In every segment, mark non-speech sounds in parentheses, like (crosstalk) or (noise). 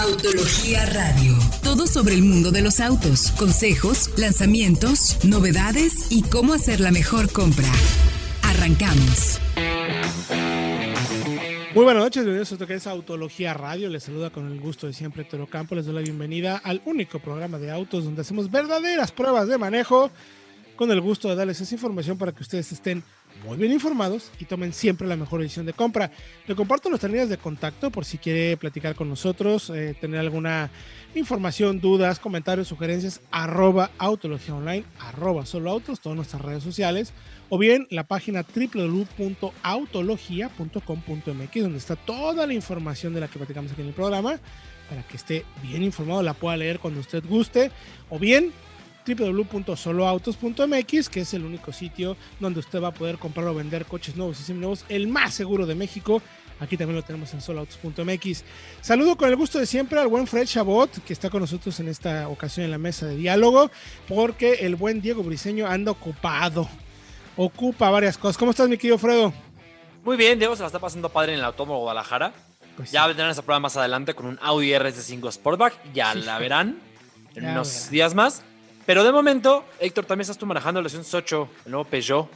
Autología Radio. Todo sobre el mundo de los autos, consejos, lanzamientos, novedades y cómo hacer la mejor compra. Arrancamos. Muy buenas noches, bienvenidos a esto que Autología Radio. Les saluda con el gusto de siempre Toro Campo. Les doy la bienvenida al único programa de autos donde hacemos verdaderas pruebas de manejo con el gusto de darles esa información para que ustedes estén muy bien informados y tomen siempre la mejor decisión de compra. Le comparto nuestras líneas de contacto por si quiere platicar con nosotros, eh, tener alguna información, dudas, comentarios, sugerencias, arroba autología online, arroba solo autos, todas nuestras redes sociales, o bien la página www.autologia.com.mx, donde está toda la información de la que platicamos aquí en el programa, para que esté bien informado, la pueda leer cuando usted guste, o bien www.soloautos.mx, que es el único sitio donde usted va a poder comprar o vender coches nuevos y seminuevos, el más seguro de México. Aquí también lo tenemos en soloautos.mx. Saludo con el gusto de siempre al buen Fred Chabot, que está con nosotros en esta ocasión en la mesa de diálogo, porque el buen Diego Briseño anda ocupado. Ocupa varias cosas. ¿Cómo estás, mi querido Fredo? Muy bien, Diego se la está pasando padre en el Autódromo Guadalajara. Pues ya sí. vendrán esa prueba más adelante con un Audi RS5 Sportback. Ya Sí. la verán (laughs) en Ya unos verán. días más. Pero de momento, Héctor, también estás tú manejando el 8, el nuevo Peugeot.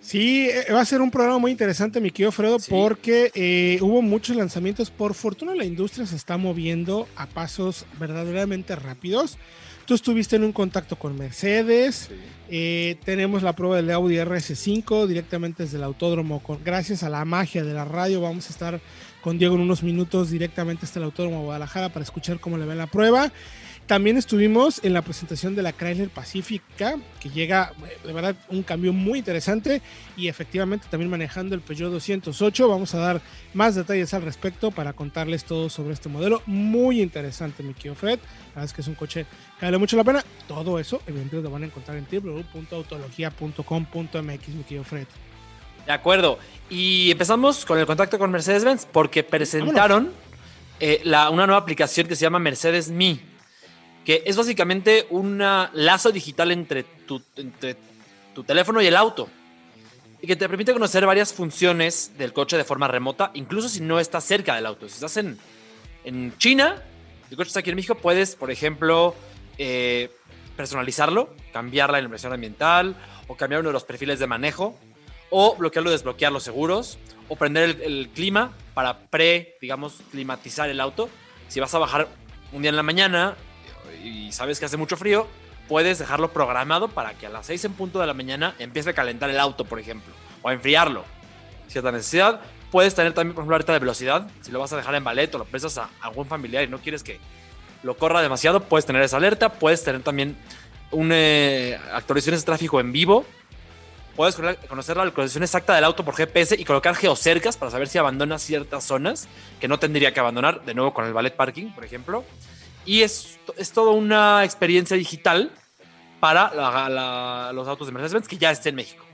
Sí, eh, va a ser un programa muy interesante, mi querido Fredo, Sí. porque eh, hubo muchos lanzamientos. Por fortuna, la industria se está moviendo a pasos verdaderamente rápidos. Tú estuviste en un contacto con Mercedes. eh, tenemos la prueba del Audi RS5 directamente desde el autódromo. Con, gracias a la magia de la radio, vamos a estar con Diego en unos minutos directamente hasta el autódromo de Guadalajara para escuchar cómo le va la prueba. También estuvimos en la presentación de la Chrysler Pacífica, que llega, de verdad, un cambio muy interesante y efectivamente también manejando el Peugeot 208. Vamos a dar más detalles al respecto para contarles todo sobre este modelo. Muy interesante, mi querido Fred. La verdad es que es un coche que vale mucho la pena. Todo eso, evidentemente, lo van a encontrar en www.autologia.com.mx, mi querido Fred. De acuerdo. Y empezamos con el contacto con Mercedes-Benz porque presentaron eh, la- una nueva aplicación que se llama Mercedes Me, que es básicamente un lazo digital entre tu, entre tu teléfono y el auto. Y que te permite conocer varias funciones del coche de forma remota, incluso si no estás cerca del auto. Si estás en, en China, el coche está aquí en México, puedes, por ejemplo, eh, personalizarlo, cambiar la iluminación ambiental o cambiar uno de los perfiles de manejo o bloquearlo y desbloquear los seguros, o prender el, el clima para pre, digamos, climatizar el auto. Si vas a bajar un día en la mañana y sabes que hace mucho frío, puedes dejarlo programado para que a las 6 en punto de la mañana empiece a calentar el auto, por ejemplo, o a enfriarlo. Cierta necesidad. Puedes tener también, por ejemplo, de velocidad. Si lo vas a dejar en ballet o lo prestas a algún familiar y no quieres que lo corra demasiado, puedes tener esa alerta. Puedes tener también una eh, actualizaciones de tráfico en vivo Puedes cono- conocer la localización exacta del auto por GPS y colocar geocercas para saber si abandona ciertas zonas que no tendría que abandonar, de nuevo con el ballet parking, por ejemplo. Y es, es toda una experiencia digital para la- la- los autos de Mercedes-Benz que ya está en México.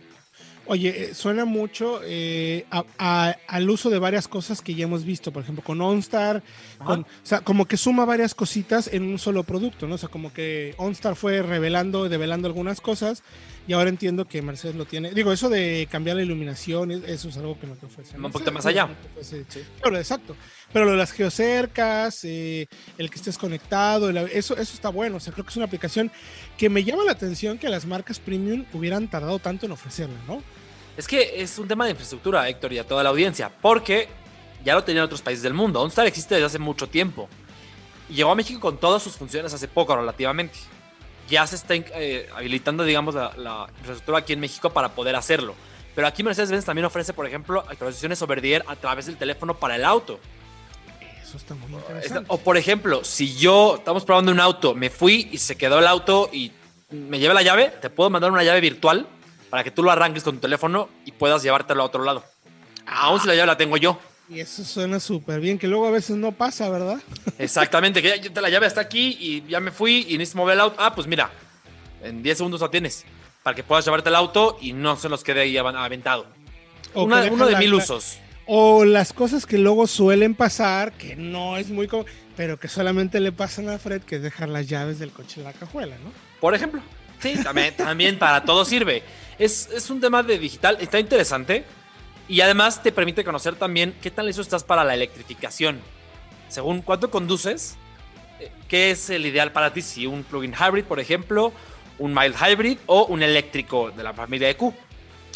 Oye, eh, suena mucho eh, a- a- al uso de varias cosas que ya hemos visto, por ejemplo, con OnStar, con, o sea, como que suma varias cositas en un solo producto, ¿no? O sea, como que OnStar fue revelando develando algunas cosas y ahora entiendo que Mercedes lo tiene. Digo, eso de cambiar la iluminación, es- eso es algo que no te ofrece. Un poquito más allá. no ofrece- Claro, exacto. Pero lo de las geocercas, eh, el que estés conectado, el- eso, eso está bueno. O sea, creo que es una aplicación que me llama la atención que las marcas premium hubieran tardado tanto en ofrecerla, ¿no? Es que es un tema de infraestructura, Héctor, y a toda la audiencia, porque ya lo tenían otros países del mundo. OnStar existe desde hace mucho tiempo. Y llegó a México con todas sus funciones hace poco, relativamente. Ya se está eh, habilitando, digamos, la, la infraestructura aquí en México para poder hacerlo. Pero aquí Mercedes-Benz también ofrece, por ejemplo, actualizaciones over the air a través del teléfono para el auto. Eso está muy Esta- interesante. O por ejemplo, si yo estamos probando un auto, me fui y se quedó el auto y me llevé la llave, te puedo mandar una llave virtual para que tú lo arranques con tu teléfono y puedas llevártelo a otro lado. Aún si la llave la tengo yo. Y eso suena súper bien, que luego a veces no pasa, ¿verdad? (laughs) Exactamente, que ya, la llave está aquí y ya me fui y necesito mover el auto. Ah, pues mira, en 10 segundos la tienes para que puedas llevarte el auto y no se nos quede ahí aventado. Una- uno de la- mil usos. O las cosas que luego suelen pasar, que no es muy común, pero que solamente le pasan a Fred, que es dejar las llaves del coche en la cajuela, ¿no? Por ejemplo. Sí, también, también para todo sirve. Es, es un tema de digital, está interesante. Y además te permite conocer también qué tan listo estás para la electrificación. Según cuánto conduces, eh, qué es el ideal para ti, si un plug-in hybrid, por ejemplo, un mild hybrid o un eléctrico de la familia EQ.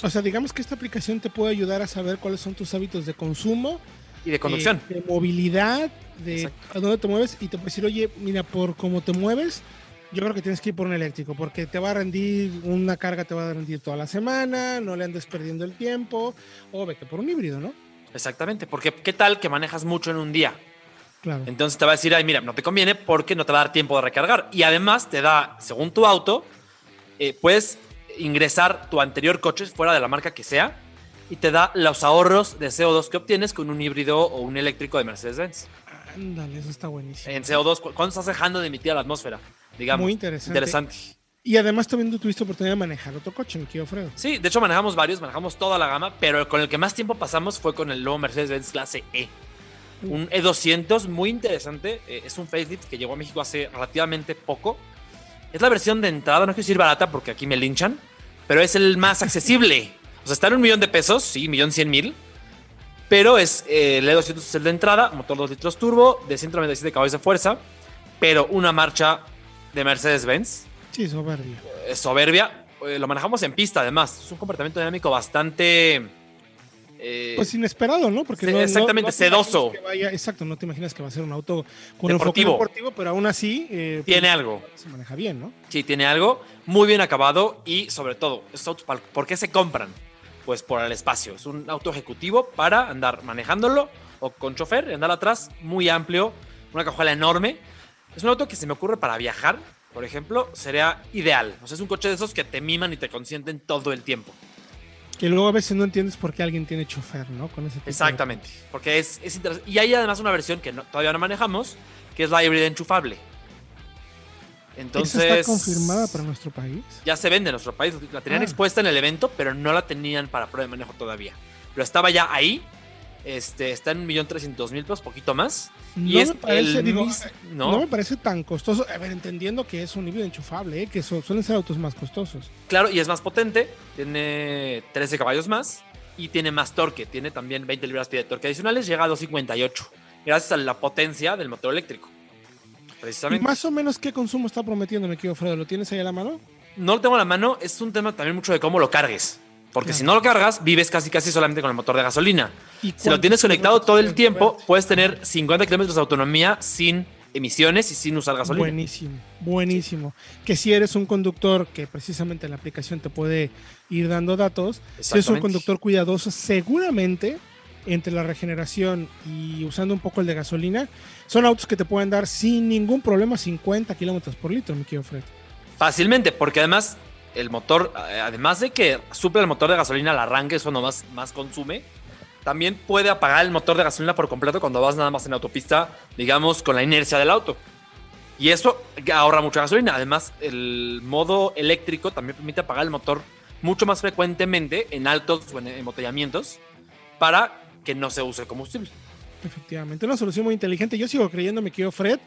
O sea, digamos que esta aplicación te puede ayudar a saber cuáles son tus hábitos de consumo. Y de conducción. Eh, de movilidad, de a dónde te mueves y te puede decir, oye, mira, por cómo te mueves, yo creo que tienes que ir por un eléctrico porque te va a rendir, una carga te va a rendir toda la semana, no le andes perdiendo el tiempo, o vete por un híbrido, ¿no? Exactamente, porque ¿qué tal que manejas mucho en un día? Claro. Entonces te va a decir, ay, mira, no te conviene porque no te va a dar tiempo de recargar. Y además te da, según tu auto, eh, puedes ingresar tu anterior coche fuera de la marca que sea y te da los ahorros de CO2 que obtienes con un híbrido o un eléctrico de Mercedes-Benz. Ándale, eso está buenísimo. En CO2, cuando estás dejando de emitir a la atmósfera, digamos. Muy interesante. Interesante. Y además también tuviste oportunidad de manejar otro coche, mi querido Fredo. Sí, de hecho manejamos varios, manejamos toda la gama, pero con el que más tiempo pasamos fue con el nuevo Mercedes-Benz clase E. Un E200 muy interesante, eh, es un facelift que llegó a México hace relativamente poco. Es la versión de entrada, no quiero decir barata porque aquí me linchan, pero es el más (laughs) accesible. O sea, está en un millón de pesos, sí, millón cien mil. Pero es eh, el E200 es el de entrada, motor 2 litros turbo, de 197 caballos de fuerza, pero una marcha de Mercedes-Benz. Sí, soberbia. Es soberbia. Eh, lo manejamos en pista, además. Es un comportamiento dinámico bastante. Eh, Pues inesperado, ¿no? Porque Sí, no- no- exactamente, no imaginas sedoso. vaya- exacto, no te imaginas que va a ser un auto con Deportivo. deportivo, pero aún así eh, tiene pues, algo. se maneja bien, ¿no? Sí, tiene algo. Muy bien acabado y, sobre todo, estos autos, ¿pal- ¿por qué se compran? Pues por el espacio. Es un auto ejecutivo para andar manejándolo o con chofer andar atrás, muy amplio, una cajuela enorme. Es un auto que se me ocurre para viajar, por ejemplo, sería ideal. O sea, es un coche de esos que te miman y te consienten todo el tiempo. Que luego a veces no entiendes por qué alguien tiene chofer, ¿no? Con ese tipo de- Exactamente. Porque es, es interesante. Y hay además una versión que no- todavía no manejamos, que es la híbrida enchufable. Entonces. ¿Esa está confirmada para nuestro país? Ya se vende en nuestro país. La tenían Ah. expuesta en el evento, pero no la tenían para prueba de manejo todavía. Pero estaba ya ahí. Este, está en 1.300.000 pesos, poquito más. No y es me parece, el digo, mis- no. ¿no? me parece tan costoso. A ver, entendiendo que es un híbrido enchufable, ¿eh? que su- suelen ser autos más costosos. Claro, y es más potente. Tiene 13 caballos más. Y tiene más torque. Tiene también 20 libras-pie de torque adicionales. Llega a 258. Gracias a la potencia del motor eléctrico. ¿Y Precisamente. más o menos qué consumo está prometiendo, mi querido Fredo? ¿Lo tienes ahí a la mano? no lo tengo a la mano, es un tema también mucho de cómo lo cargues. Porque si no lo cargas, vives casi casi solamente con el motor de gasolina. ¿Y Si lo tienes conectado todo el tiempo, puedes tener 50 kilómetros de autonomía sin emisiones y sin usar gasolina. Buenísimo, buenísimo. Que si eres un conductor que precisamente la aplicación te puede ir dando datos, si eres un conductor cuidadoso, seguramente entre la regeneración y usando un poco el de gasolina, son autos que te pueden dar sin ningún problema 50 kilómetros por litro, mi querido Fred. Fácilmente, porque además el motor, eh, además de que suple el motor de gasolina al arranque, eso no más, consume, también puede apagar el motor de gasolina por completo cuando vas nada más en autopista, digamos, con la inercia del auto. Y eso ahorra mucha gasolina. Además, el modo eléctrico también permite apagar el motor mucho más frecuentemente en altos o en embotellamientos para que no se use combustible. Efectivamente, una solución muy inteligente. Yo sigo creyendo, mi querido Fred,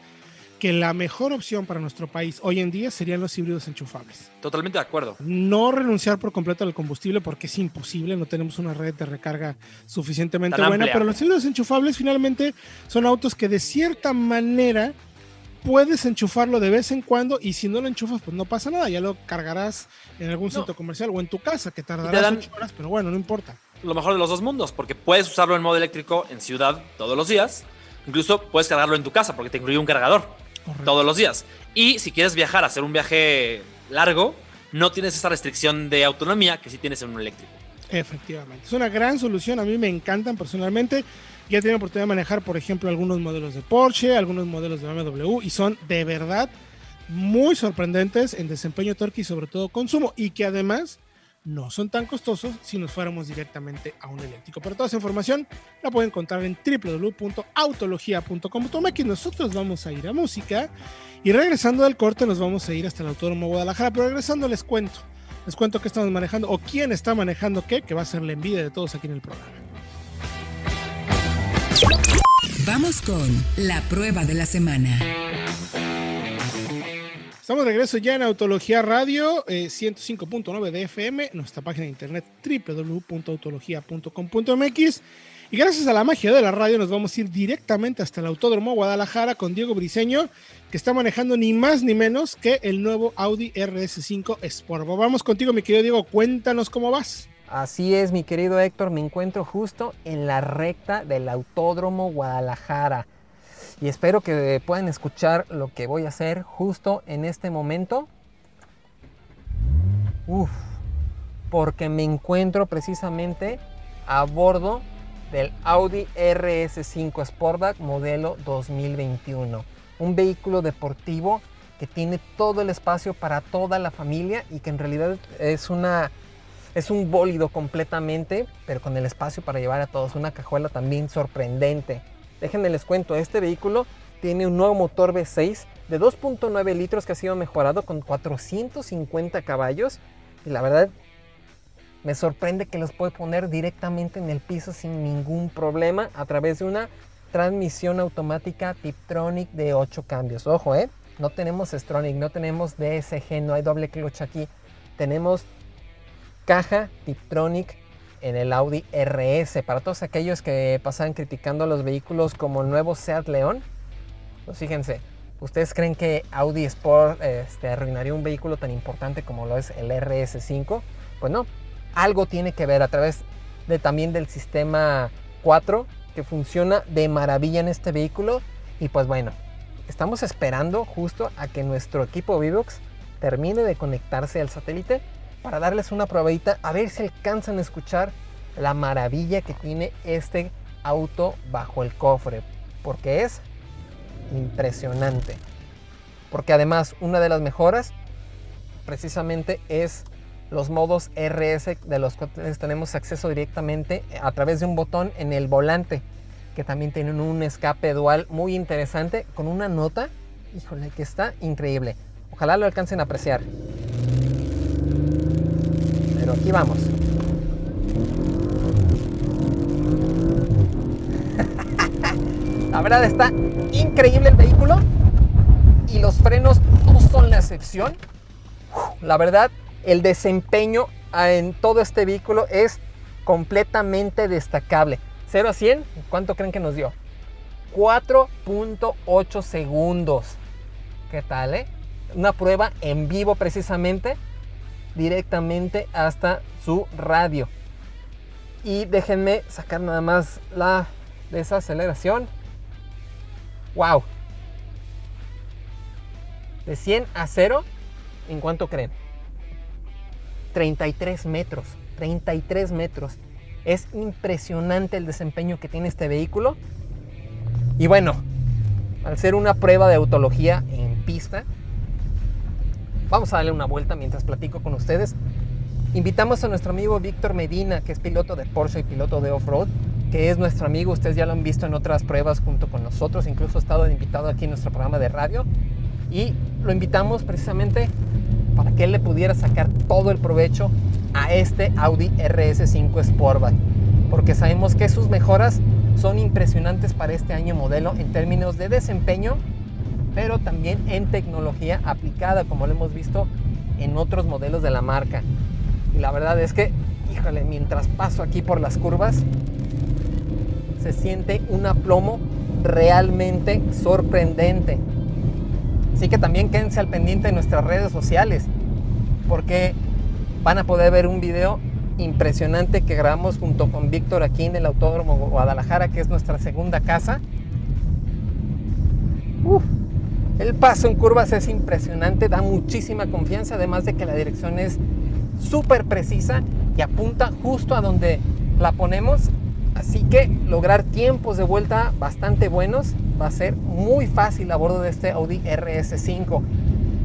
que la mejor opción para nuestro país hoy en día serían los híbridos enchufables. Totalmente de acuerdo. No renunciar por completo al combustible porque es imposible, no tenemos una red de recarga suficientemente Tan buena, amplia. pero los híbridos enchufables finalmente son autos que de cierta manera puedes enchufarlo de vez en cuando y si no lo enchufas pues no pasa nada, ya lo cargarás en algún No. centro comercial o en tu casa que tardarás te dan- ocho horas, pero bueno, no importa. lo mejor de los dos mundos, porque puedes usarlo en modo eléctrico en ciudad todos los días. Incluso puedes cargarlo en tu casa porque te incluye un cargador Correcto. todos los días. Y si quieres viajar, hacer un viaje largo, no tienes esa restricción de autonomía que sí tienes en un eléctrico. Efectivamente. Es una gran solución. A mí me encantan personalmente. Ya he tenido oportunidad de manejar, por ejemplo, algunos modelos de Porsche, algunos modelos de BMW y son de verdad muy sorprendentes en desempeño, torque y sobre todo consumo. Y que además no son tan costosos si nos fuéramos directamente a un eléctrico. Pero toda esa información la pueden encontrar en www.autologia.com.mx. Nosotros vamos a ir a música y regresando del corte nos vamos a ir hasta el Autódromo Guadalajara. Pero regresando les cuento. Les cuento qué estamos manejando o quién está manejando qué, que va a ser la envidia de todos aquí en el programa. Vamos con la prueba de la semana. Estamos de regreso ya en Autología Radio, eh, 105.9 de FM, nuestra página de internet www.autologia.com.mx. Y gracias a la magia de la radio nos vamos a ir directamente hasta el Autódromo Guadalajara con Diego Briseño, que está manejando ni más ni menos que el nuevo Audi RS5 Sport. Vamos contigo, mi querido Diego, cuéntanos cómo vas. Así es, mi querido Héctor, me encuentro justo en la recta del Autódromo Guadalajara. Y espero que puedan escuchar lo que voy a hacer justo en este momento. Uf, porque me encuentro precisamente a bordo del Audi RS5 Sportback modelo 2021. Un vehículo deportivo que tiene todo el espacio para toda la familia y que en realidad es una es un bólido completamente, pero con el espacio para llevar a todos. Una cajuela también sorprendente. Déjenme les cuento, este vehículo tiene un nuevo motor V6 de 2.9 litros que ha sido mejorado con 450 caballos. Y la verdad, me sorprende que los puede poner directamente en el piso sin ningún problema a través de una transmisión automática Tiptronic de 8 cambios. Ojo, ¿eh? No tenemos Stronic, no tenemos DSG, no hay doble clutch aquí. Tenemos caja Tiptronic en el Audi RS. Para todos aquellos que pasan criticando los vehículos como el nuevo Seat León, pues fíjense, ¿ustedes creen que Audi Sport este, arruinaría un vehículo tan importante como lo es el RS5? Pues no, algo tiene que ver a través de también del sistema 4 que funciona de maravilla en este vehículo. Y pues bueno, estamos esperando justo a que nuestro equipo Vivox termine de conectarse al satélite para darles una probadita a ver si alcanzan a escuchar la maravilla que tiene este auto bajo el cofre. Porque es impresionante. Porque además una de las mejoras precisamente es los modos RS de los cuales tenemos acceso directamente a través de un botón en el volante que también tienen un escape dual muy interesante con una nota, híjole, que está increíble. Ojalá lo alcancen a apreciar aquí vamos. (laughs) La verdad está increíble el vehículo y los frenos no son la excepción. La verdad, el desempeño en todo este vehículo es completamente destacable. 0 a 100, ¿cuánto creen que nos dio? 4.8 segundos. ¿Qué tal, eh? Una prueba en vivo precisamente directamente hasta su radio. Y déjenme sacar nada más la desaceleración. ¡Wow! De 100 a 0, ¿en cuánto creen? 33 metros. 33 metros. Es impresionante el desempeño que tiene este vehículo. Y bueno, al ser una prueba de autología en pista, Vamos a darle una vuelta mientras platico con ustedes. Invitamos a nuestro amigo Víctor Medina, que es piloto de Porsche y piloto de off-road, que es nuestro amigo, ustedes ya lo han visto en otras pruebas junto con nosotros, incluso ha estado invitado aquí en nuestro programa de radio. Y lo invitamos precisamente para que él le pudiera sacar todo el provecho a este Audi RS5 Sportback, porque sabemos que sus mejoras son impresionantes para este año modelo en términos de desempeño pero también en tecnología aplicada, como lo hemos visto en otros modelos de la marca. Y la verdad es que, híjole, mientras paso aquí por las curvas, se siente un aplomo realmente sorprendente. Así que también quédense al pendiente de nuestras redes sociales, porque van a poder ver un video impresionante que grabamos junto con Víctor aquí en el Autódromo Guadalajara, que es nuestra segunda casa. Uf, el paso en curvas es impresionante, da muchísima confianza, además de que la dirección es súper precisa y apunta justo a donde la ponemos. Así que lograr tiempos de vuelta bastante buenos va a ser muy fácil a bordo de este Audi RS5.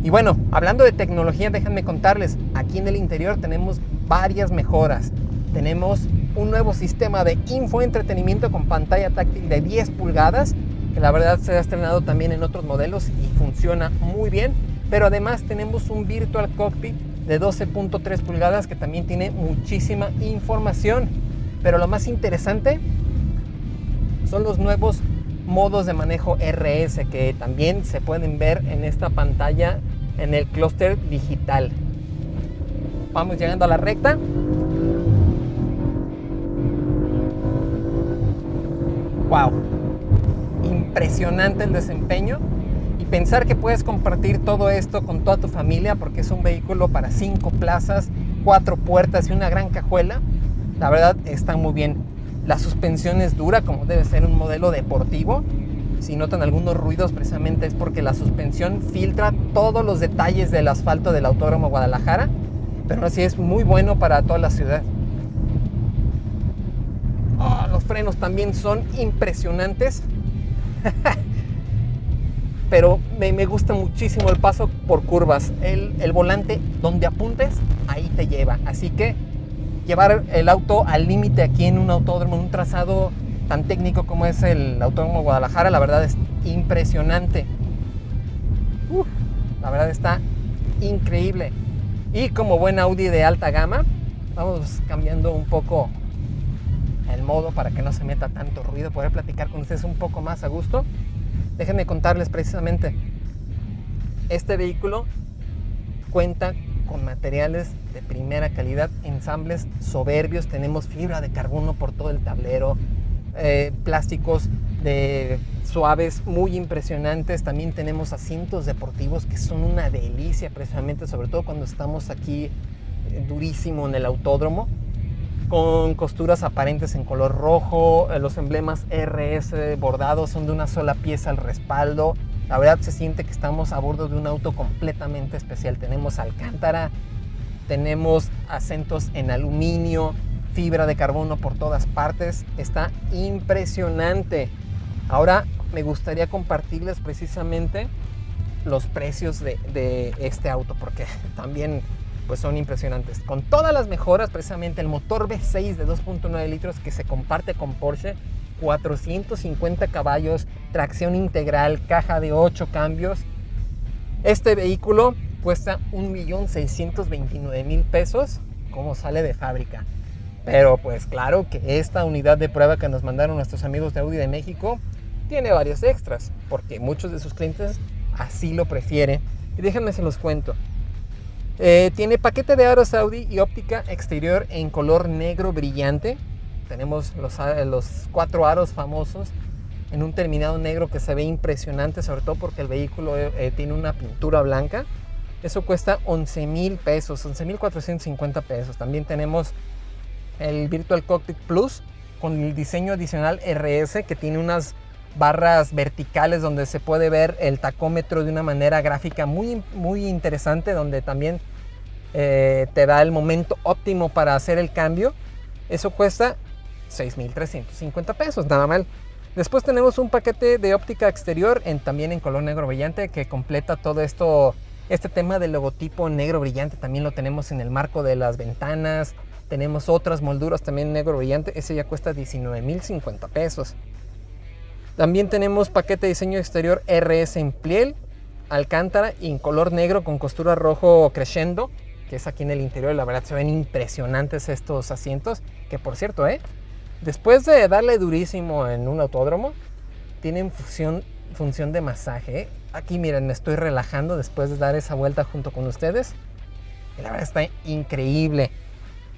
Y bueno, hablando de tecnología, déjenme contarles, aquí en el interior tenemos varias mejoras. Tenemos un nuevo sistema de infoentretenimiento con pantalla táctil de 10 pulgadas que la verdad se ha estrenado también en otros modelos y funciona muy bien. Pero además tenemos un Virtual Cockpit de 12.3 pulgadas que también tiene muchísima información. Pero lo más interesante son los nuevos modos de manejo RS que también se pueden ver en esta pantalla en el clúster digital. Vamos llegando a la recta. wow, impresionante el desempeño y pensar que puedes compartir todo esto con toda tu familia porque es un vehículo para cinco plazas, cuatro puertas y una gran cajuela, la verdad está muy bien. La suspensión es dura como debe ser un modelo deportivo. Si notan algunos ruidos precisamente es porque la suspensión filtra todos los detalles del asfalto del Autódromo Guadalajara, pero así es muy bueno para toda la ciudad. Oh, los frenos también son impresionantes. (laughs) Pero me, gusta muchísimo el paso por curvas. El, volante, donde apuntes, ahí te lleva. Así que llevar el auto al límite aquí en un autódromo, en un trazado tan técnico como es el Autódromo Guadalajara, la verdad es impresionante. la verdad está increíble. Y como buen Audi de alta gama, vamos cambiando un poco el modo para que no se meta tanto ruido, poder platicar con ustedes un poco más a gusto. Déjenme contarles precisamente, este vehículo cuenta con materiales de primera calidad, ensambles soberbios, tenemos fibra de carbono por todo el tablero, eh, plásticos de suaves muy impresionantes, también tenemos asientos deportivos que son una delicia precisamente, sobre todo cuando estamos aquí durísimo en el autódromo con costuras aparentes en color rojo, eh, los emblemas RS bordados son de una sola pieza al respaldo. La verdad se siente que estamos a bordo de un auto completamente especial. Tenemos alcántara, tenemos acentos en aluminio, fibra de carbono por todas partes. Está impresionante. Ahora me gustaría compartirles precisamente los precios de, de este auto porque (laughs) también pues son impresionantes. Con todas las mejoras, precisamente el motor V6 de 2.9 litros que se comparte con Porsche, 450 caballos, tracción integral, caja de 8 cambios. Este vehículo cuesta 1.629.000 pesos como sale de fábrica. Pero pues claro que esta unidad de prueba que nos mandaron nuestros amigos de Audi de México tiene varios extras, porque muchos de sus clientes así lo prefieren. Y déjenme se los cuento. Eh, tiene paquete de aros Audi y óptica exterior en color negro brillante. Tenemos los, cuatro aros famosos en un terminado negro que se ve impresionante, sobre todo porque el vehículo eh, eh, tiene una pintura blanca. Eso cuesta 11 mil pesos, 11 mil 450 pesos. También tenemos el Virtual Cockpit Plus con el diseño adicional RS que tiene unas barras verticales donde se puede ver el tacómetro de una manera gráfica muy, muy interesante, donde también eh, te da el momento óptimo para hacer el cambio. Eso cuesta 6.350 pesos, nada mal. Después tenemos un paquete de óptica exterior en, también en color negro brillante que completa todo esto, este tema del logotipo negro brillante. También lo tenemos en el marco de las ventanas. Tenemos otras molduras también negro brillante. Ese ya cuesta 19.050 pesos. También tenemos paquete de diseño exterior RS en piel, alcántara y en color negro con costura rojo crescendo que es aquí en el interior. La verdad se ven impresionantes estos asientos. Que por cierto, ¿eh? después de darle durísimo en un autódromo, tienen función, función de masaje. ¿eh? Aquí miren, me estoy relajando después de dar esa vuelta junto con ustedes. La verdad está increíble.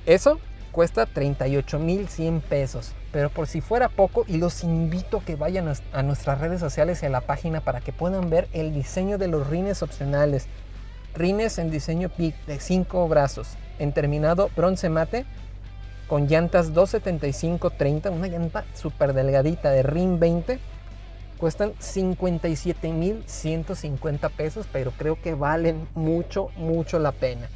Eso cuesta 38.100 pesos. Pero por si fuera poco, y los invito a que vayan a nuestras redes sociales y a la página para que puedan ver el diseño de los rines opcionales Rines en diseño PIC de 5 brazos, en terminado bronce mate, con llantas 275-30, una llanta súper delgadita de RIN 20, cuestan 57.150 pesos, pero creo que valen mucho, mucho la pena.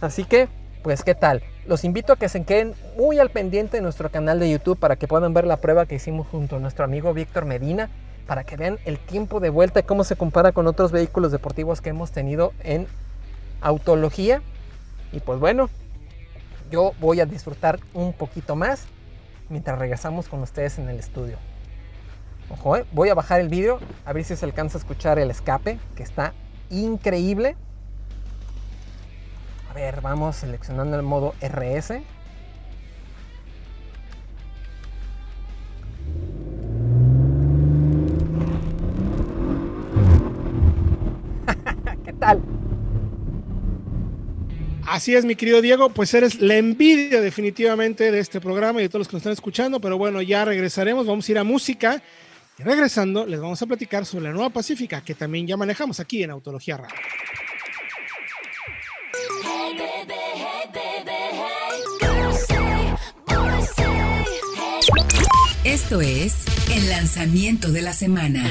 Así que, pues, ¿qué tal? Los invito a que se queden muy al pendiente de nuestro canal de YouTube para que puedan ver la prueba que hicimos junto a nuestro amigo Víctor Medina para que vean el tiempo de vuelta y cómo se compara con otros vehículos deportivos que hemos tenido en autología. Y pues bueno, yo voy a disfrutar un poquito más mientras regresamos con ustedes en el estudio. Ojo, eh, voy a bajar el vídeo a ver si se alcanza a escuchar el escape, que está increíble. A ver, vamos seleccionando el modo RS. (laughs) Así es, mi querido Diego, pues eres la envidia definitivamente de este programa y de todos los que nos están escuchando, pero bueno, ya regresaremos, vamos a ir a música y regresando les vamos a platicar sobre la nueva Pacífica que también ya manejamos aquí en Autología Radio. Esto es el lanzamiento de la semana.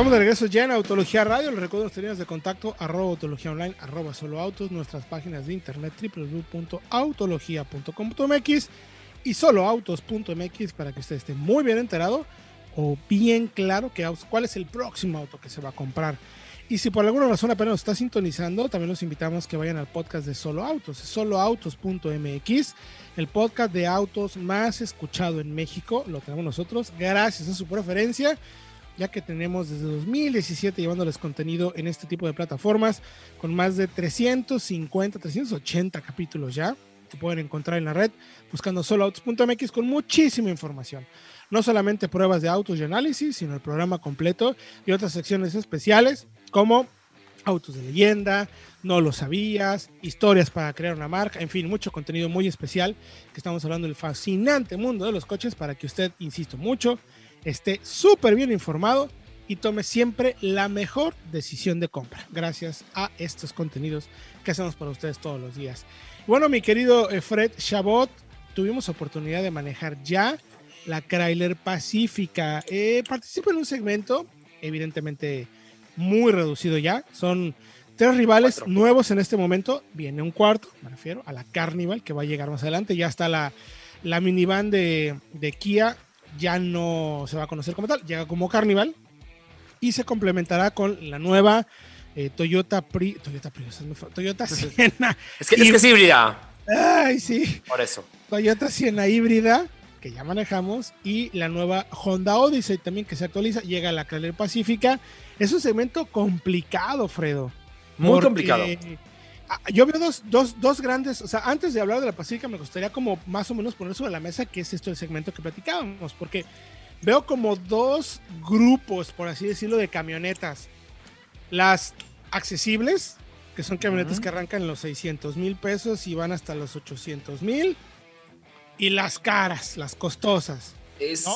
Estamos de regreso ya en Autología Radio. Les recuerdo los teléfonos de contacto arroba autología online, arroba solo autos, nuestras páginas de internet www.autologia.com.mx y soloautos.mx para que usted esté muy bien enterado o bien claro que, cuál es el próximo auto que se va a comprar. Y si por alguna razón apenas nos está sintonizando, también los invitamos que vayan al podcast de Solo Autos, soloautos.mx, el podcast de autos más escuchado en México. Lo tenemos nosotros, gracias a su preferencia ya que tenemos desde 2017 llevándoles contenido en este tipo de plataformas con más de 350, 380 capítulos ya que pueden encontrar en la red buscando soloautos.mx con muchísima información. No solamente pruebas de autos y análisis, sino el programa completo y otras secciones especiales como autos de leyenda, no lo sabías, historias para crear una marca, en fin, mucho contenido muy especial que estamos hablando del fascinante mundo de los coches para que usted, insisto mucho, esté súper bien informado y tome siempre la mejor decisión de compra gracias a estos contenidos que hacemos para ustedes todos los días. Bueno, mi querido eh, Fred Chabot, tuvimos oportunidad de manejar ya la Chrysler Pacífica. Eh, participa en un segmento, evidentemente muy reducido ya. Son tres rivales nuevos en este momento. Viene un cuarto, me refiero a la Carnival, que va a llegar más adelante. Ya está la, la minivan de, de Kia ya no se va a conocer como tal, llega como Carnival y se complementará con la nueva eh, Toyota Pri, Toyota Prius, Toyota (laughs) Siena. es, que, es híbrida. Ay, sí. Por eso. Toyota Siena híbrida, que ya manejamos, y la nueva Honda Odyssey también que se actualiza, llega a la Chrysler Pacífica. Es un segmento complicado, Fredo. Muy complicado. Ah, yo veo dos, dos, dos, grandes, o sea, antes de hablar de la Pacífica me gustaría como más o menos poner sobre la mesa qué es esto el segmento que platicábamos, porque veo como dos grupos, por así decirlo, de camionetas. Las accesibles, que son camionetas que arrancan los 600 mil pesos y van hasta los 800 mil. Y las caras, las costosas. Es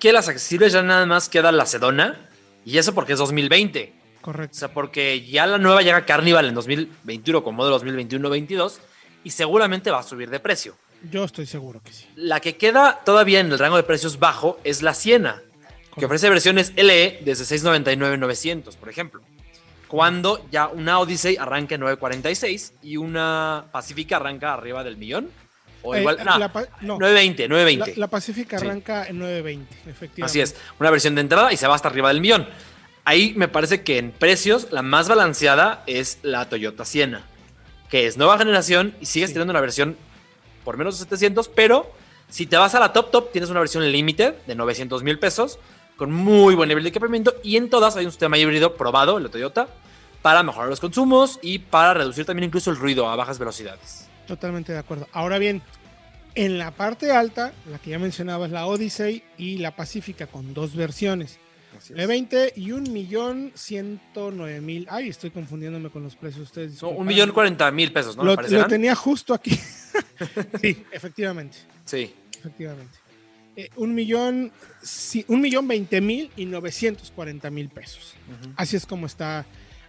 que las accesibles ya nada más queda la Sedona, y eso porque es 2020. Correcto. O sea, porque ya la nueva llega Carnival en 2021 con modelo 2021-22 y seguramente va a subir de precio. Yo estoy seguro que sí. La que queda todavía en el rango de precios bajo es la Siena, que ofrece versiones LE desde 699-900, por ejemplo. Cuando ya una Odyssey arranca en 946 y una Pacifica arranca arriba del millón. O Eh, igual, no, la pa- no. 920, 920. La, Sí. arranca en 920, efectivamente. Así es, una versión de entrada y se va hasta arriba del millón. Ahí me parece que en precios la más balanceada es la Toyota Siena, que es nueva generación y sigues Sí. teniendo una versión por menos de 700, pero si te vas a la top top tienes una versión limited de 900 mil pesos con muy buen nivel de equipamiento y en todas hay un sistema híbrido probado, el de Toyota, para mejorar los consumos y para reducir también incluso el ruido a bajas velocidades. Totalmente de acuerdo. Ahora bien, en la parte alta, la que ya mencionabas, la Odyssey y la Pacífica con dos versiones. De 20 y un millón ciento nueve mil. Ay, estoy confundiéndome con los precios. Ustedes No, disculpen. un millón cuarenta mil pesos, ¿no? Lo, ¿Me lo tenía justo aquí. (laughs) sí, efectivamente. Sí. Efectivamente. Eh, un millón, sí, un millón veinte mil y 940 mil pesos. Así es como está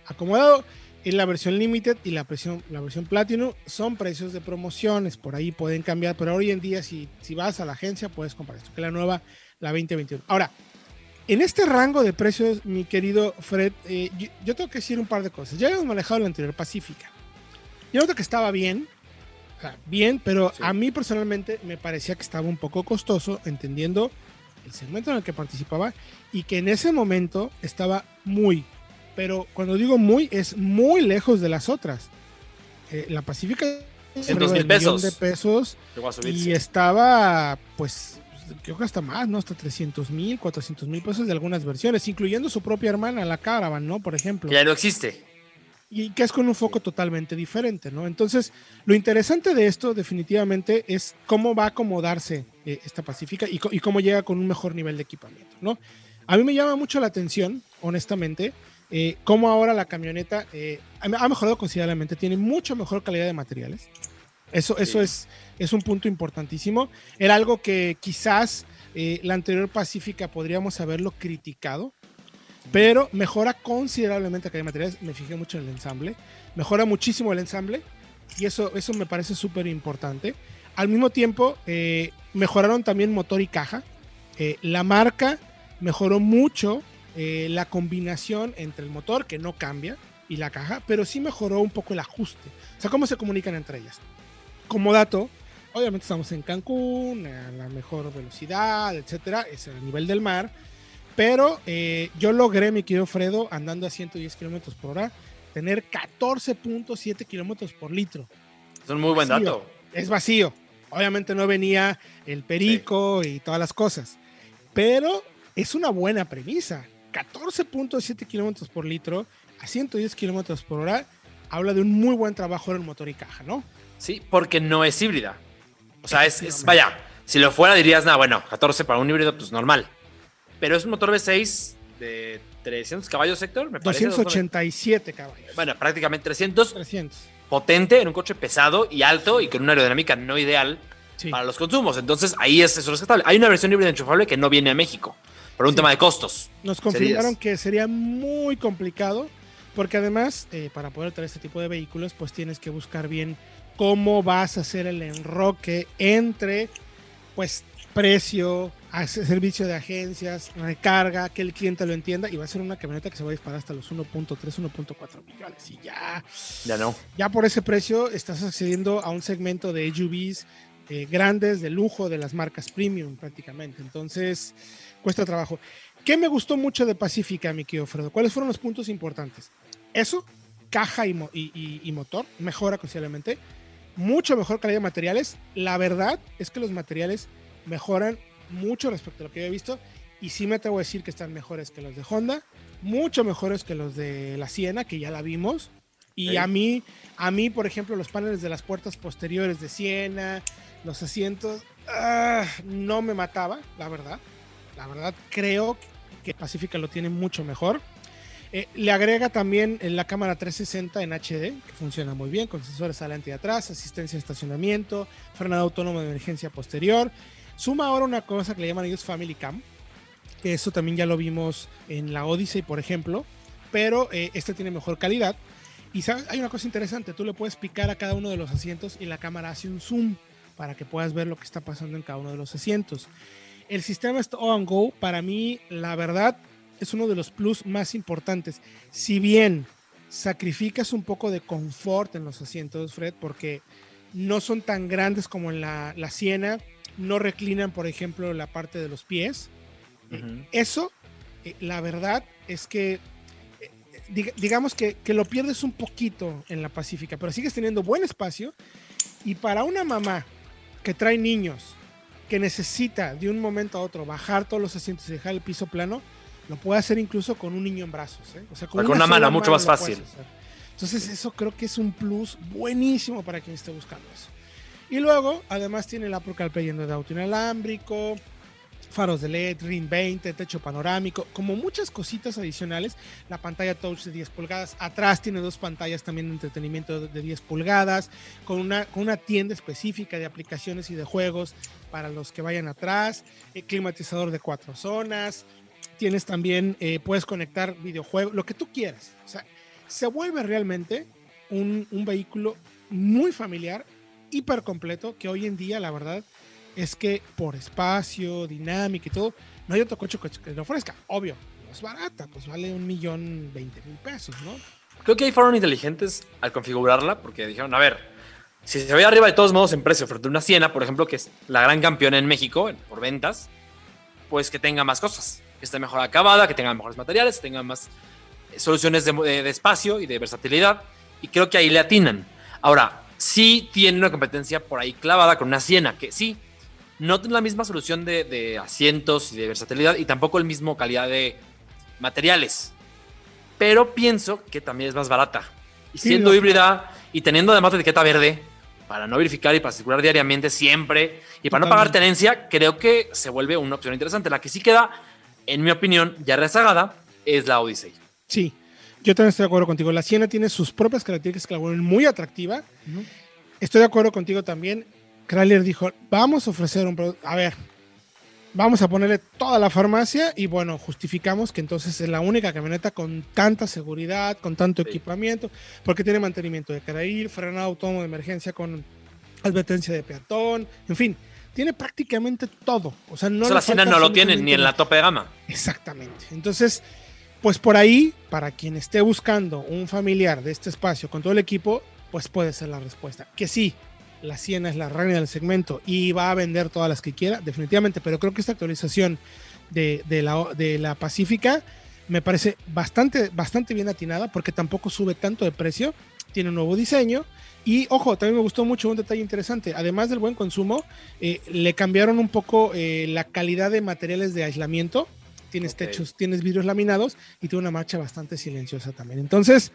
acomodado. En la versión Limited y la versión, la versión Platinum son precios de promociones, por ahí pueden cambiar, pero hoy en día si, si vas a la agencia puedes comprar esto, que es la nueva, la 2021. Ahora, en este rango de precios, mi querido Fred, eh, yo, yo tengo que decir un par de cosas. Ya hemos manejado la anterior Pacífica. Yo noto que estaba bien, o sea, bien, pero Sí. a mí personalmente me parecía que estaba un poco costoso, entendiendo el segmento en el que participaba y que en ese momento estaba muy, pero cuando digo muy, es muy lejos de las otras. Eh, la Pacífica 200 mil pesos. de pesos y estaba, pues, creo que hasta más, ¿no? Hasta 300 mil, 400 mil pesos de algunas versiones, incluyendo su propia hermana, la Caravan, ¿no? Por ejemplo. Ya no existe. y que es con un foco totalmente diferente, ¿no? Entonces, lo interesante de esto definitivamente es cómo va a acomodarse eh, esta Pacífica y, cómo llega con un mejor nivel de equipamiento, ¿no? A mí me llama mucho la atención, honestamente, eh, cómo ahora la camioneta eh, ha ha mejorado considerablemente, tiene mucho mejor calidad de materiales. Eso, eso Sí. es, es un punto importantísimo. Era algo que quizás eh, la anterior Pacífica podríamos haberlo criticado, pero mejora considerablemente calidad de materiales. Me fijé mucho en el ensamble. Mejora muchísimo el ensamble y eso, eso me parece súper importante. Al mismo tiempo, eh, mejoraron también motor y caja. Eh, la marca mejoró mucho eh, la combinación entre el motor, que no cambia, y la caja, pero sí mejoró un poco el ajuste. O sea, cómo se comunican entre ellas. Como dato, obviamente estamos en Cancún, a la mejor velocidad, etcétera, es el nivel del mar. Pero eh, yo logré, mi querido Fredo, andando a 110 kilómetros por hora, tener 14.7 kilómetros por litro. Es un muy buen dato. Es vacío. Obviamente no venía el perico y todas las cosas. Pero es una buena premisa. 14.7 kilómetros por litro a 110 kilómetros por hora habla de un muy buen trabajo en el motor y caja, ¿no? Sí, porque no es híbrida. O sea, es, es- vaya, si lo fuera dirías, nada, bueno, 14 para un híbrido, pues normal. Pero es un motor V6 de 300 caballos, Héctor, me parece. 287 caballos. Bueno, prácticamente 300, 300. potente en un coche pesado y alto y con una aerodinámica no ideal Sí. para los consumos. Entonces ahí es eso rescatable. Hay una versión híbrida enchufable que no viene a México por un Sí. tema de costos. Nos confirmaron que sería muy complicado porque además eh, para poder traer este tipo de vehículos pues tienes que buscar bien cómo vas a hacer el enroque entre pues precio, servicio de agencias, recarga, que el cliente lo entienda y va a ser una camioneta que se va a disparar hasta los 1.3, 1.4 millones y ya, Ya no. ya por ese precio estás accediendo a un segmento de SUVs eh, grandes, de lujo, de las marcas premium prácticamente. Entonces, cuesta trabajo. ¿Qué me gustó mucho de Pacífica, mi querido Fredo? ¿Cuáles fueron los puntos importantes? Eso, caja y, mo- y- y- y motor, mejora considerablemente. Mucho mejor calidad de materiales. La verdad es que los materiales mejoran mucho respecto a lo que había visto. Y sí me atrevo a decir que están mejores que los de Honda, mucho mejores que los de la Siena, que ya la vimos. Y Sí. a mí, a mí, por ejemplo, los paneles de las puertas posteriores de Siena, los asientos, ah, no me mataba, la verdad. La verdad, creo que Pacifica lo tiene mucho mejor. Eh, le agrega también en la cámara 360 en HD, que funciona muy bien, con sensores adelante y atrás, asistencia de estacionamiento, frenado autónomo de emergencia posterior. Suma ahora una cosa que le llaman ellos Family Cam, que eso también ya lo vimos en la Odyssey, por ejemplo, pero eh, este tiene mejor calidad. Y ¿sabes? hay una cosa interesante, tú le puedes picar a cada uno de los asientos y la cámara hace un zoom para que puedas ver lo que está pasando en cada uno de los asientos. El sistema Stop and Go, para mí, la verdad, es uno de los plus más importantes. Si bien sacrificas un poco de confort en los asientos, Fred, porque no son tan grandes como en la, la Siena, no reclinan, por ejemplo, la parte de los pies. Ujú. Eso, eh, la verdad, es que eh, dig- digamos que, que lo pierdes un poquito en la Pacífica, pero sigues teniendo buen espacio. Y para una mamá que trae niños, que necesita de un momento a otro bajar todos los asientos y dejar el piso plano, lo puede hacer incluso con un niño en brazos. ¿eh? O sea, con una sola mano, mucho más fácil. Entonces, eso creo que es un plus buenísimo para quien esté buscando eso. Y luego, además, tiene el Apple CarPlay lleno de auto inalámbrico, faros de LED, Ring 20, techo panorámico, como muchas cositas adicionales. La pantalla touch de 10 pulgadas. Atrás tiene dos pantallas también de entretenimiento de 10 pulgadas, con una, con una tienda específica de aplicaciones y de juegos para los que vayan atrás. eh, climatizador de cuatro zonas. Tienes también, eh, puedes conectar videojuegos, lo que tú quieras. O sea, se vuelve realmente un, un vehículo muy familiar, hiper completo, que hoy en día, la verdad, es que por espacio, dinámica y todo, no hay otro coche que lo ofrezca. Obvio, es barata, pues vale un millón veinte mil pesos, ¿no? Creo que ahí fueron inteligentes al configurarla porque dijeron, a ver, si se ve arriba de todos modos en precio frente a una Siena, por ejemplo, que es la gran campeona en México por ventas, pues que tenga más cosas, que esté mejor acabada, que tenga mejores materiales, que tenga más eh, soluciones de, de- de espacio y de versatilidad. Y creo que ahí le atinan. Ahora, sí tiene una competencia por ahí clavada con una Siena, que sí, no tiene la misma solución de, asientos y de versatilidad y tampoco el mismo calidad de materiales. Pero pienso que también es más barata. Y siendo híbrida y teniendo además la etiqueta verde, para no verificar y para circular diariamente siempre y para no pagar tenencia, creo que se vuelve una opción interesante. La que sí queda, en mi opinión, ya rezagada, es la Odyssey. Sí, yo también estoy de acuerdo contigo. La Siena tiene sus propias características que la vuelven muy atractiva. Estoy de acuerdo contigo también. Kralier dijo, vamos a ofrecer un producto. A ver, vamos a ponerle toda la farmacia y bueno, justificamos que entonces es la única camioneta con tanta seguridad, con tanto equipamiento, porque tiene mantenimiento de carril, frenado autónomo de emergencia con advertencia de peatón, en fin, tiene prácticamente todo. O sea, no la Siena no lo tiene ni en la tope de gama. Exactamente. Entonces, pues por ahí, para quien esté buscando un familiar de este espacio con todo el equipo, pues puede ser la respuesta. Que sí, la Siena es la reina del segmento y va a vender todas las que quiera, definitivamente, pero creo que esta actualización de, la, de la Pacífica me parece bastante, bastante bien atinada porque tampoco sube tanto de precio, tiene un nuevo diseño y ojo, también me gustó mucho un detalle interesante, además del buen consumo, eh, le cambiaron un poco eh, la calidad de materiales de aislamiento tienes techos, tienes vidrios laminados y tiene una marcha bastante silenciosa también. Entonces,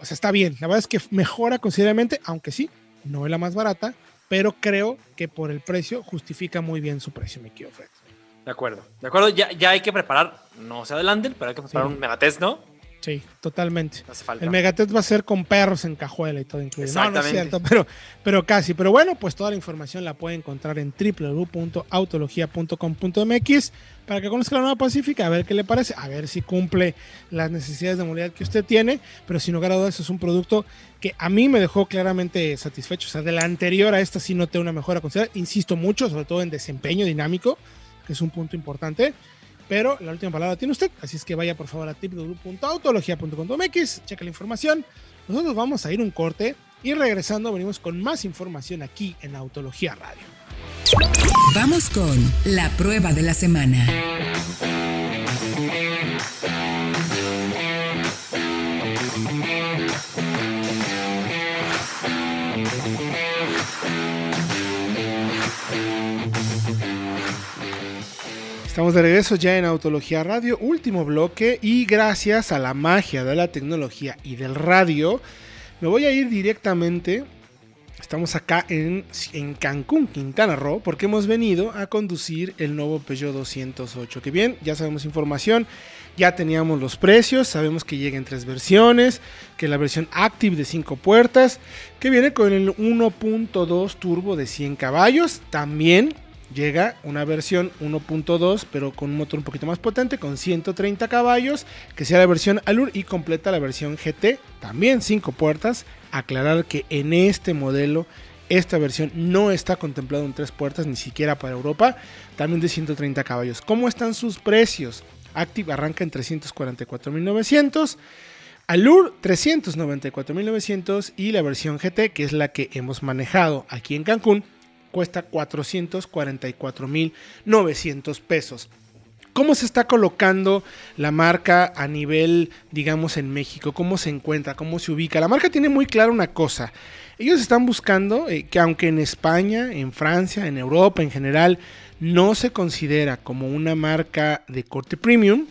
o sea, está bien. La verdad es que mejora considerablemente, aunque sí, no es la más barata, pero creo que por el precio justifica muy bien su precio, mi querido Fred. De acuerdo, de acuerdo, ya, ya hay que preparar, no se adelanten, pero hay que preparar un megatest, ¿no? Sí, totalmente. El Megatest va a ser con perros en cajuela y todo incluido. Exactamente. No, no es cierto, pero, pero casi. Pero bueno, pues toda la información la puede encontrar en www.autologia.com.mx para que conozca la nueva Pacífica, a ver qué le parece, a ver si cumple las necesidades de movilidad que usted tiene. Pero sin lugar a dudas, es un producto que a mí me dejó claramente satisfecho. O sea, de la anterior a esta sí noté una mejora considerable. Insisto mucho, sobre todo en desempeño dinámico, que es un punto importante pero la última palabra tiene usted, así es que vaya por favor a www.autologia.com.mx, checa la información. Nosotros vamos a ir un corte y regresando venimos con más información aquí en Autología Radio. Vamos con la prueba de la semana. Estamos de regreso ya en Autología Radio, último bloque y gracias a la magia de la tecnología y del radio, me voy a ir directamente, estamos acá en, en Cancún, Quintana Roo, porque hemos venido a conducir el nuevo Peugeot 208, que bien, ya sabemos información, ya teníamos los precios, sabemos que llega en tres versiones, que la versión Active de 5 puertas, que viene con el 1.2 turbo de 100 caballos, también llega una versión 1.2 pero con un motor un poquito más potente con 130 caballos que sea la versión Allure y completa la versión GT también 5 puertas. Aclarar que en este modelo esta versión no está contemplada en 3 puertas ni siquiera para Europa también de 130 caballos. ¿cómo están sus precios? Active arranca en 344.900 Allure 394.900 y la versión GT que es la que hemos manejado aquí en Cancún cuesta 444.900 pesos. ¿Cómo se está colocando la marca a nivel, digamos, en México? ¿Cómo se encuentra? ¿Cómo se ubica? La marca tiene muy clara una cosa. Ellos están buscando eh, que aunque en España, en Francia, en Europa en general, no se considera como una marca de corte premium,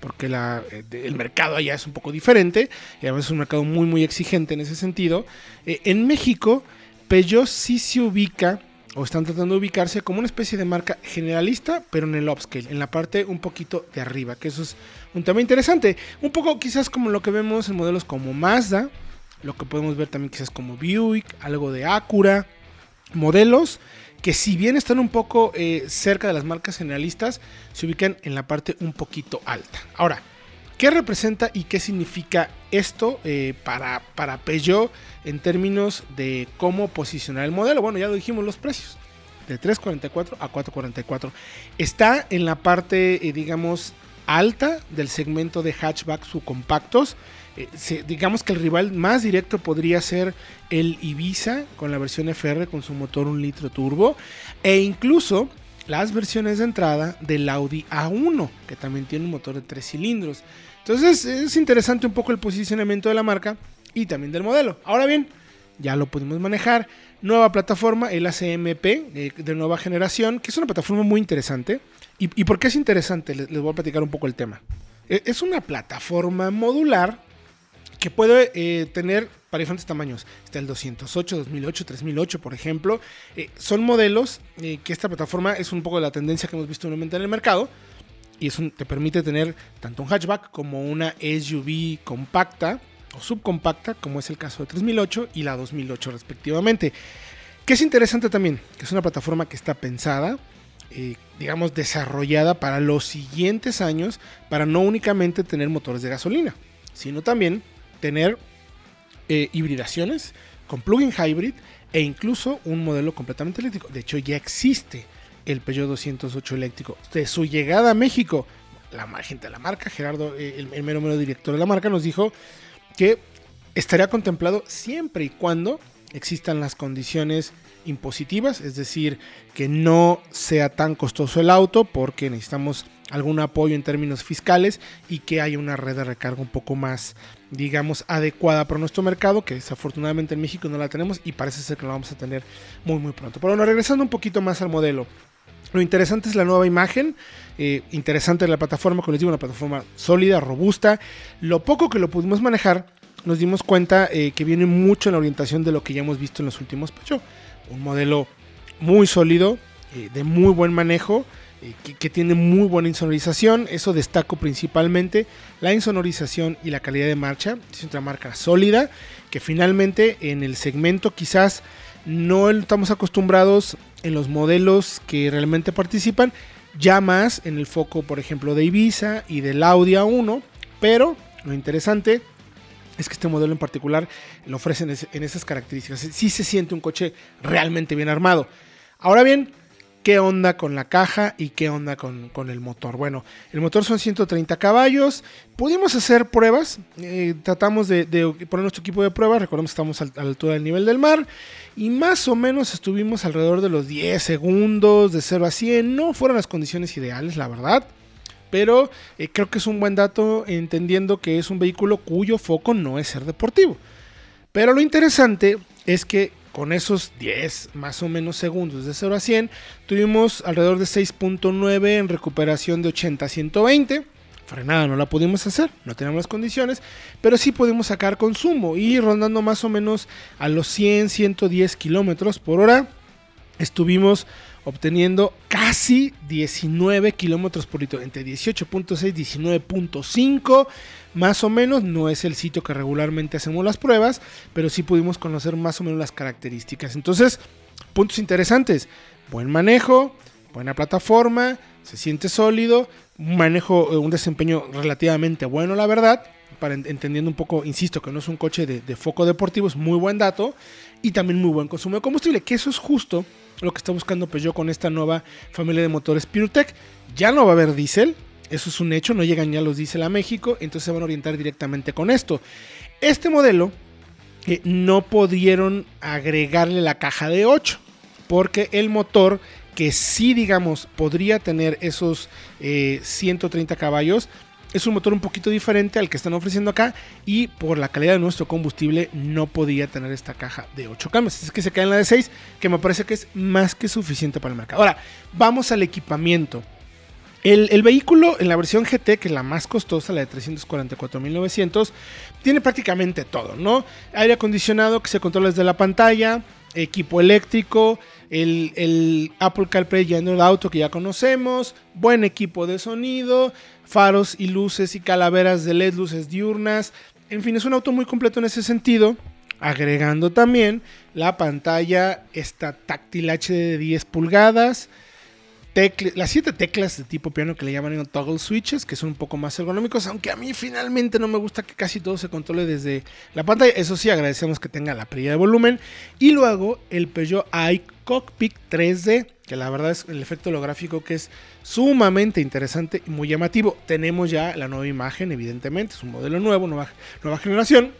porque eh, el mercado allá es un poco diferente, y además es un mercado muy, muy exigente en ese sentido. Eh, en México, Peugeot sí se ubica o están tratando de ubicarse como una especie de marca generalista, pero en el upscale, en la parte un poquito de arriba, que eso es un tema interesante. Un poco quizás como lo que vemos en modelos como Mazda, lo que podemos ver también quizás como Buick, algo de Acura, modelos que si bien están un poco eh, cerca de las marcas generalistas, se ubican en la parte un poquito alta. Ahora, ¿Qué representa y qué significa esto eh, para, para Peugeot en términos de cómo posicionar el modelo? Bueno, ya lo dijimos los precios. De 344 a 444. Está en la parte, eh, digamos, alta del segmento de hatchback subcompactos. Eh, digamos que el rival más directo podría ser el Ibiza con la versión FR con su motor un litro turbo. E incluso las versiones de entrada del Audi A1, que también tiene un motor de 3 cilindros. Entonces es interesante un poco el posicionamiento de la marca y también del modelo. Ahora bien, ya lo pudimos manejar. Nueva plataforma, el ACMP eh, de nueva generación, que es una plataforma muy interesante. ¿Y, por qué es interesante? Les, voy a platicar un poco el tema. E, es una plataforma modular que puede eh, tener para diferentes tamaños. Está el 208, 2008, 3008, por ejemplo. Eh, son modelos que esta plataforma es un poco de la tendencia que hemos visto nuevamente en el mercado. Y eso te permite tener tanto un hatchback como una SUV compacta o subcompacta, como es el caso de 3008 y la 2008 respectivamente. Que es interesante también, que es una plataforma que está pensada, eh, digamos, desarrollada para los siguientes años, para no únicamente tener motores de gasolina, sino también tener eh, hibridaciones con plug-in hybrid e incluso un modelo completamente eléctrico. De hecho, ya existe el Peugeot 208 eléctrico. De su llegada a México, la gente de la marca, Gerardo, eh, el, el mero mero director de la marca, nos dijo que estaría contemplado siempre y cuando existan las condiciones impositivas, es decir, que no sea tan costoso el auto porque necesitamos algún apoyo en términos fiscales y que haya una red de recarga un poco más, digamos, adecuada para nuestro mercado, que desafortunadamente en México no la tenemos y parece ser que la vamos a tener muy muy pronto. Pero bueno, regresando un poquito más al modelo. Lo interesante es la nueva imagen, eh, interesante la plataforma, como les digo, una plataforma sólida, robusta. Lo poco que lo pudimos manejar, nos dimos cuenta eh, que viene mucho en la orientación de lo que ya hemos visto en los últimos Peugeot. Un modelo muy sólido, eh, de muy buen manejo, que, que, tiene muy buena insonorización. Eso destaco principalmente la insonorización y la calidad de marcha. Es otra marca sólida que finalmente en el segmento quizás no estamos acostumbrados en los modelos que realmente participan, ya más en el foco, por ejemplo, de Ibiza y del Audi A1, pero lo interesante es que este modelo en particular lo ofrecen en esas características. Sí se siente un coche realmente bien armado. Ahora bien, qué onda con la caja y qué onda con, el motor. Bueno, el motor son 130 caballos. Pudimos hacer pruebas. Eh, tratamos de, poner nuestro equipo de pruebas. Recordemos que estamos a, la altura del nivel del mar. Y más o menos estuvimos alrededor de los 10 segundos, de 0 a 100. No fueron las condiciones ideales, la verdad. Pero eh, creo que es un buen dato entendiendo que es un vehículo cuyo foco no es ser deportivo. Pero lo interesante es que con esos 10 más o menos segundos de 0 a 100, tuvimos alrededor de 6.9 en recuperación de 80 a 120. Frenada no la pudimos hacer, no teníamos las condiciones, pero sí pudimos sacar consumo y rondando más o menos a los 100, 110 kilómetros por hora. Estuvimos obteniendo casi 19 kilómetros por litro, entre 18.6 y 19.5 más o menos. No es el sitio que regularmente hacemos las pruebas, pero sí pudimos conocer más o menos las características. Entonces, puntos interesantes: buen manejo, buena plataforma, se siente sólido, un manejo, eh, un desempeño relativamente bueno, la verdad. Para entendiendo un poco, insisto, que no es un coche de, de foco deportivo, es muy buen dato y también muy buen consumo de combustible, que eso es justo lo que está buscando Peugeot con esta nueva familia de motores PureTech. Ya no va a haber diésel, eso es un hecho, no llegan ya los diésel a México, entonces se van a orientar directamente con esto. Este modelo eh, no pudieron agregarle la caja de 8, porque el motor que sí, digamos, podría tener esos 130 eh, caballos, es un motor un poquito diferente al que están ofreciendo acá y por la calidad de nuestro combustible no podía tener esta caja de 8 cambios. Es que se cae en la de 6, que me parece que es más que suficiente para el mercado. Ahora, vamos al equipamiento. El, vehículo en la versión GT, que es la más costosa, la de 344.900, tiene prácticamente todo, ¿no? Aire acondicionado que se controla desde la pantalla, equipo eléctrico, el, Apple CarPlay ya en el auto que ya conocemos, buen equipo de sonido, faros y luces y calaveras de LED, luces diurnas. En fin, es un auto muy completo en ese sentido. Agregando también la pantalla esta táctil HD de 10 pulgadas. Las siete teclas de tipo piano que le llaman toggle switches, que son un poco más ergonómicos, aunque a mí finalmente no me gusta que casi todo se controle desde la pantalla. Eso sí, agradecemos que tenga la perilla de volumen. Y luego el Peugeot iCockpit 3D, que la verdad es el efecto holográfico que es sumamente interesante y muy llamativo. Tenemos ya la nueva imagen, evidentemente, es un modelo nuevo, nueva, nueva generación,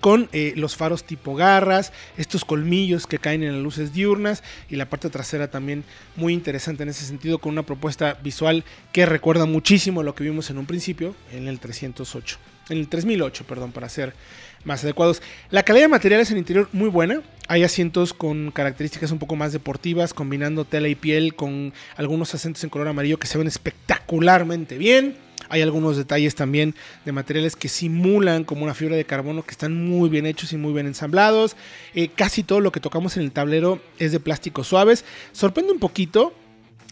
con eh, los faros tipo garras, estos colmillos que caen en las luces diurnas y la parte trasera también muy interesante en ese sentido, con una propuesta visual que recuerda muchísimo lo que vimos en un principio en el 308, en el 3008, perdón, para ser más adecuados. La calidad de materiales en el interior muy buena. Hay asientos con características un poco más deportivas, combinando tela y piel con algunos asientos en color amarillo que se ven espectacularmente bien. Hay algunos detalles también de materiales que simulan como una fibra de carbono que están muy bien hechos y muy bien ensamblados. Eh, casi todo lo que tocamos en el tablero es de plásticos suaves. Sorprende un poquito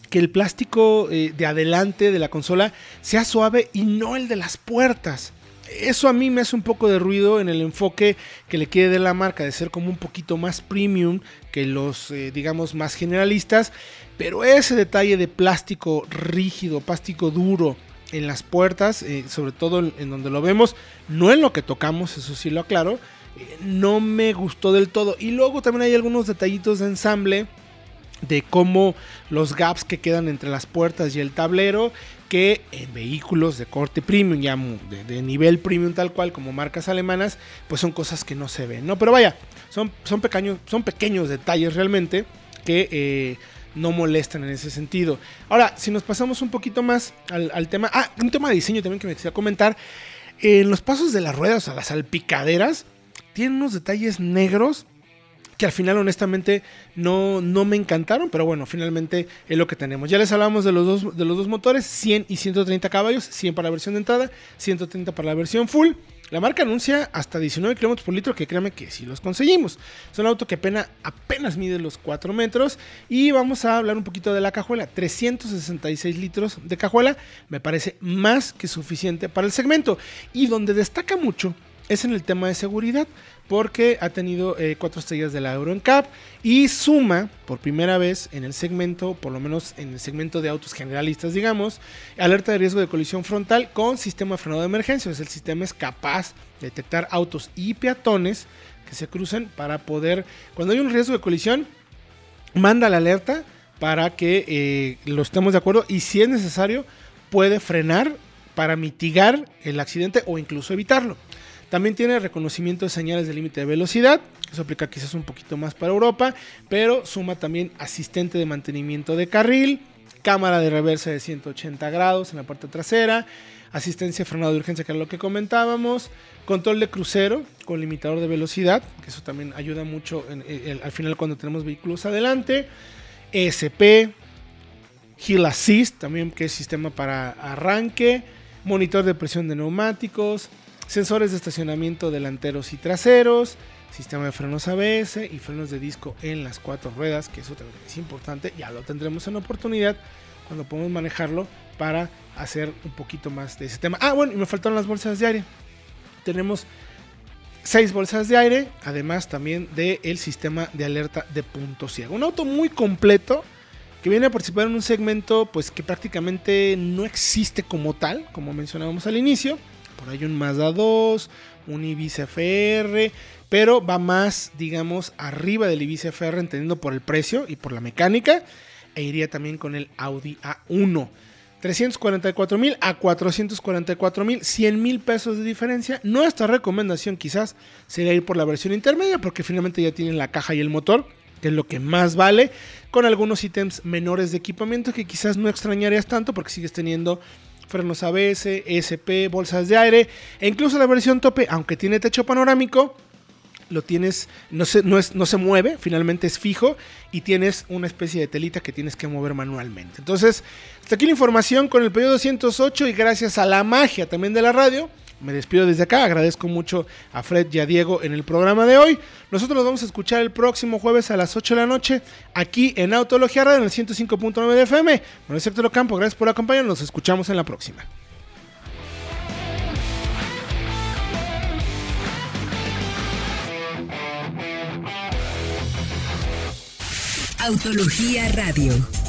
que el plástico eh, de adelante de la consola sea suave y no el de las puertas. Eso a mí me hace un poco de ruido en el enfoque que le quiere de la marca, de ser como un poquito más premium que los, eh, digamos, más generalistas. Pero ese detalle de plástico rígido, plástico duro, en las puertas, eh, sobre todo en, donde lo vemos, no en lo que tocamos, eso sí lo aclaro, eh, no me gustó del todo. Y luego también hay algunos detallitos de ensamble de cómo los gaps que quedan entre las puertas y el tablero, que en vehículos de corte premium, ya de, nivel premium tal cual, como marcas alemanas, pues son cosas que no se ven, ¿no? Pero vaya, son, son, pequeños, son pequeños detalles realmente que... Eh, no molestan en ese sentido. Ahora, si nos pasamos un poquito más al, tema, ah, un tema de diseño también que me quería comentar, en los pasos de las ruedas, o sea, las salpicaderas, tienen unos detalles negros que al final honestamente no, no me encantaron, pero bueno, finalmente es lo que tenemos. Ya les hablamos de los dos, de los dos motores, 100 y 130 caballos, 100 para la versión de entrada, 130 para la versión full. La marca anuncia hasta 19 km por litro, que créanme que sí los conseguimos. Es un auto que apenas, apenas mide los 4 metros. Y vamos a hablar un poquito de la cajuela. 366 litros de cajuela me parece más que suficiente para el segmento. Y donde destaca mucho es en el tema de seguridad porque ha tenido eh, cuatro estrellas de la Euro NCAP y suma por primera vez en el segmento, por lo menos en el segmento de autos generalistas, digamos, alerta de riesgo de colisión frontal con sistema de frenado de emergencia. el sistema es capaz de detectar autos y peatones que se cruzan para poder, cuando hay un riesgo de colisión, manda la alerta para que eh, lo estemos de acuerdo y si es necesario puede frenar para mitigar el accidente o incluso evitarlo. También tiene reconocimiento de señales de límite de velocidad. Eso aplica quizás un poquito más para Europa. Pero suma también asistente de mantenimiento de carril. Cámara de reversa de 180 grados en la parte trasera. Asistencia de frenado de urgencia, que era lo que comentábamos. Control de crucero con limitador de velocidad. Que eso también ayuda mucho al final cuando tenemos vehículos adelante. ESP. Hill Assist, también que es sistema para arranque. Monitor de presión de neumáticos sensores de estacionamiento delanteros y traseros, sistema de frenos ABS y frenos de disco en las cuatro ruedas, que eso también es importante, ya lo tendremos en oportunidad cuando podemos manejarlo para hacer un poquito más de ese tema. Ah, bueno, y me faltaron las bolsas de aire. Tenemos seis bolsas de aire, además también del sistema de alerta de punto ciego. Un auto muy completo que viene a participar en un segmento pues que prácticamente no existe como tal, como mencionábamos al inicio por ahí un Mazda 2, un Ibiza FR, pero va más, digamos, arriba del Ibiza FR, entendiendo por el precio y por la mecánica, e iría también con el Audi A1. 344 mil a 444 mil, 100 mil pesos de diferencia. Nuestra recomendación quizás sería ir por la versión intermedia porque finalmente ya tienen la caja y el motor, que es lo que más vale, con algunos ítems menores de equipamiento que quizás no extrañarías tanto porque sigues teniendo frenos ABS, ESP, bolsas de aire e incluso la versión tope, aunque tiene techo panorámico, lo tienes, no se, no, es, no se mueve, finalmente es fijo y tienes una especie de telita que tienes que mover manualmente. Entonces, hasta aquí la información con el pedido 208 y gracias a la magia también de la radio me despido desde acá. Agradezco mucho a Fred y a Diego en el programa de hoy. Nosotros nos vamos a escuchar el próximo jueves a las 8 de la noche aquí en Autología Radio en el 105.9 de FM. Bueno, Sector Campo, gracias por acompañarnos. Nos escuchamos en la próxima. Autología Radio.